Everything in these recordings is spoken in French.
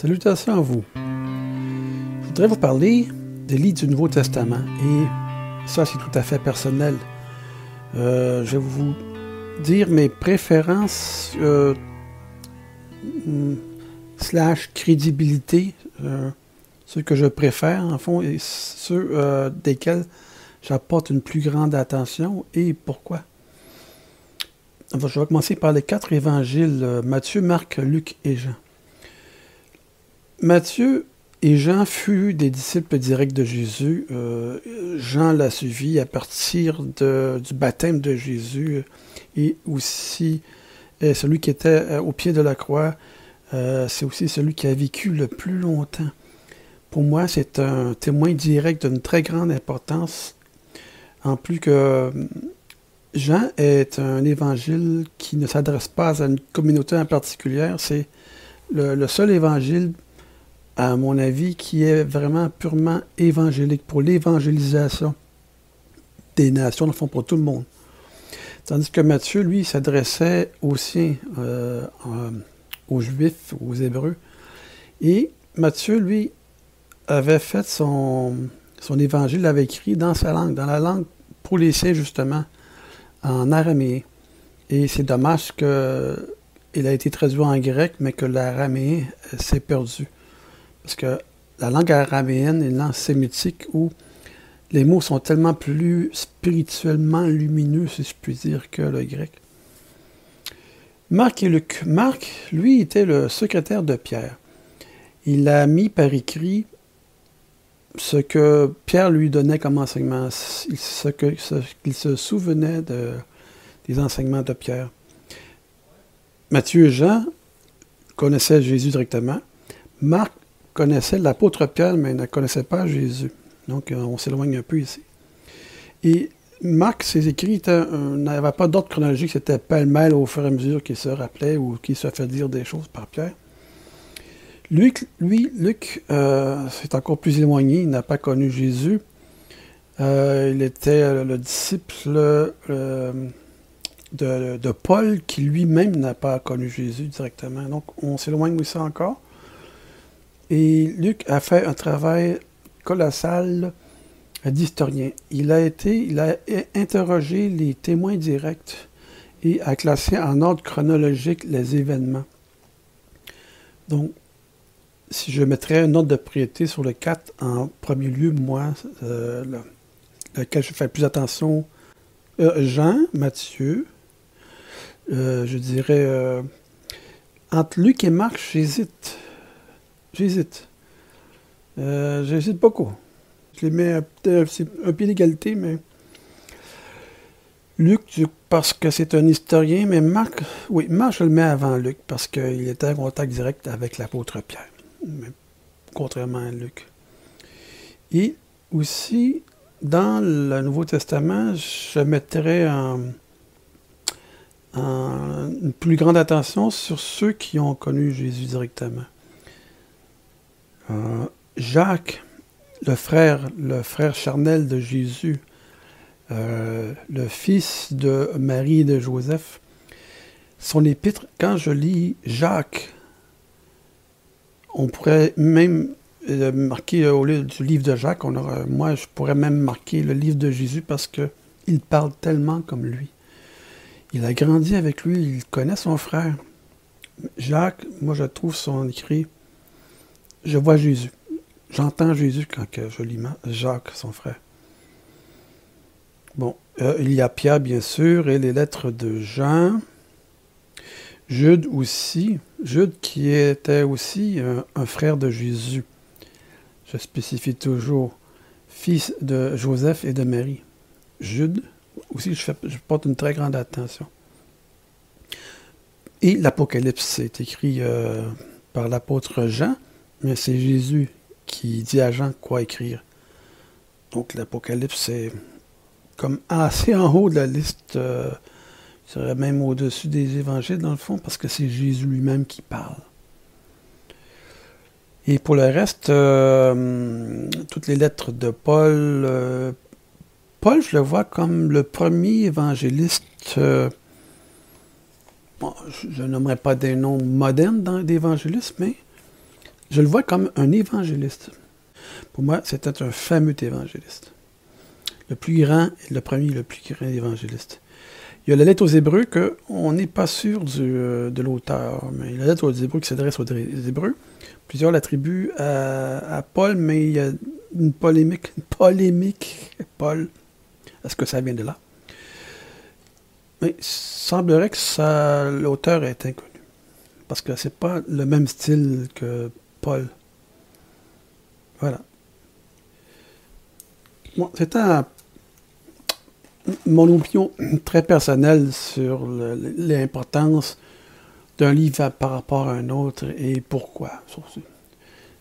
Salutations à vous. Je voudrais vous parler des livres du Nouveau Testament. Et ça, c'est tout à fait personnel. Euh, je vais vous dire mes préférences euh, slash crédibilité, euh, ceux que je préfère en fond, et ceux desquels j'apporte une plus grande attention et pourquoi. je vais commencer par les quatre évangiles, Matthieu, Marc, Luc et Jean. Matthieu et Jean fut des disciples directs de Jésus. Euh, Jean l'a suivi à partir du baptême de Jésus et aussi euh, celui qui était euh, au pied de la croix. c'est aussi celui qui a vécu le plus longtemps. Pour moi, c'est un témoin direct d'une très grande importance. En plus que Jean est un évangile qui ne s'adresse pas à une communauté en particulier. C'est le seul évangile à mon avis, qui est vraiment purement évangélique, pour l'évangélisation des nations, fond, pour tout le monde. Tandis que Matthieu, lui, s'adressait aux siens, euh, aux Juifs, aux Hébreux. Et Matthieu, lui, avait fait son, son évangile, l'avait écrit dans sa langue, dans la langue pour les siens, justement, en araméen. Et c'est dommage qu'il a été traduit en grec, mais que l'araméen s'est perdu. Parce que la langue araméenne est une langue sémitique où les mots sont tellement plus spirituellement lumineux, si je puis dire, que le grec. Marc et Luc. Marc, lui, était le secrétaire de Pierre. Il a mis par écrit ce que Pierre lui donnait comme enseignement, ce qu'il se souvenait des enseignements de Pierre. Matthieu et Jean connaissaient Jésus directement. Marc connaissait l'apôtre Pierre, mais ne connaissait pas Jésus. Donc, euh, on s'éloigne un peu ici. Et Marc, ses écrits n'avaient pas d'ordre chronologique, c'était pêle-mêle au fur et à mesure qu'il se rappelait ou qu'il se fait dire des choses par Pierre. Luc, lui, Luc, euh, c'est encore plus éloigné, il n'a pas connu Jésus. Euh, il était le disciple de, de, Paul qui lui-même n'a pas connu Jésus directement. Donc on s'éloigne aussi encore. Et Luc a fait un travail colossal d'historien. Il a été, il a interrogé les témoins directs et a classé en ordre chronologique les événements. Donc, si je mettrais un ordre de priorité sur le 4, en premier lieu, moi, euh, lequel je fais plus attention, euh, Jean, Matthieu, euh, je dirais, entre Luc et Marc, j'hésite. J'hésite. Euh, j'hésite beaucoup. Je les mets un pied d'égalité, mais. Luc, parce que c'est un historien, mais Marc, oui, Marc, je le mets avant Luc, parce qu'il était en contact direct avec l'apôtre Pierre, contrairement à Luc. Et aussi, dans le Nouveau Testament, je mettrais une plus grande attention sur ceux qui ont connu Jésus directement. Euh, Jacques, le frère, charnel de Jésus, euh, le fils de Marie et de Joseph, son épître, quand je lis Jacques, on pourrait même euh, marquer au lieu du livre de Jacques, moi je pourrais même marquer le livre de Jésus parce que il parle tellement comme lui. Il a grandi avec lui, il connaît son frère. Jacques, moi je trouve son écrit je vois Jésus. J'entends Jésus quand je lis Jacques, son frère. Bon, euh, il y a Pierre, bien sûr, et les lettres de Jean. Jude aussi. Jude qui était aussi euh, un frère de Jésus. Je spécifie toujours fils de Joseph et de Marie. Jude, aussi, je, porte une très grande attention. Et l'Apocalypse, est écrit euh, par l'apôtre Jean. Mais c'est Jésus qui dit à Jean quoi écrire. Donc l'Apocalypse, c'est comme assez en haut de la liste, euh, serait même au-dessus des évangiles dans le fond, parce que c'est Jésus lui-même qui parle. Et pour le reste, euh, toutes les lettres de Paul, euh, Paul, je le vois comme le premier évangéliste, je, je nommerai pas des noms modernes dans l'évangélisme, mais je le vois comme un évangéliste. Pour moi, c'était un fameux évangéliste. Le plus grand, le premier, le plus grand évangéliste. Il y a la lettre aux Hébreux qu'on n'est pas sûr euh, de l'auteur, mais la lettre aux Hébreux qui s'adresse aux Hébreux. Plusieurs l'attribuent à, Paul, mais il y a une polémique, une polémique, Paul. Est-ce que ça vient de là? Mais il semblerait que l'auteur est inconnu. Parce que c'est pas le même style que Paul. Voilà. C'est un mon opinion très personnelle sur l'importance d'un livre par rapport à un autre et pourquoi.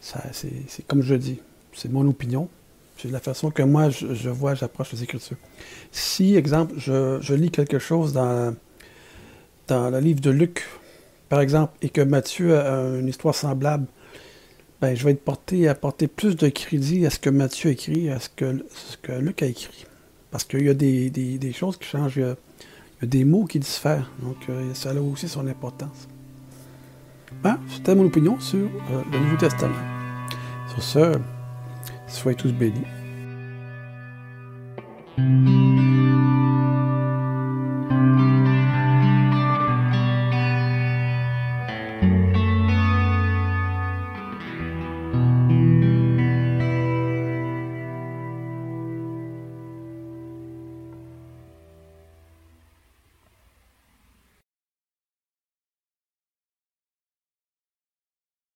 C'est comme je dis, c'est mon opinion. C'est la façon que moi je, vois, j'approche les Écritures. Si, exemple, je, lis quelque chose dans, dans le livre de Luc, par exemple, et que Matthieu a une histoire semblable, ben, je vais être porté à porter plus de crédit à ce que Matthieu a écrit, à ce que, Luc a écrit. Parce qu'il y a des, choses qui changent, il y, a, des mots qui diffèrent. Donc, euh, ça a aussi son importance. Ben, C'était mon opinion sur euh, le Nouveau Testament. Sur ce, soyez tous bénis.